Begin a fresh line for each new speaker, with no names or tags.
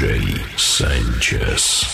Jay Sanchez.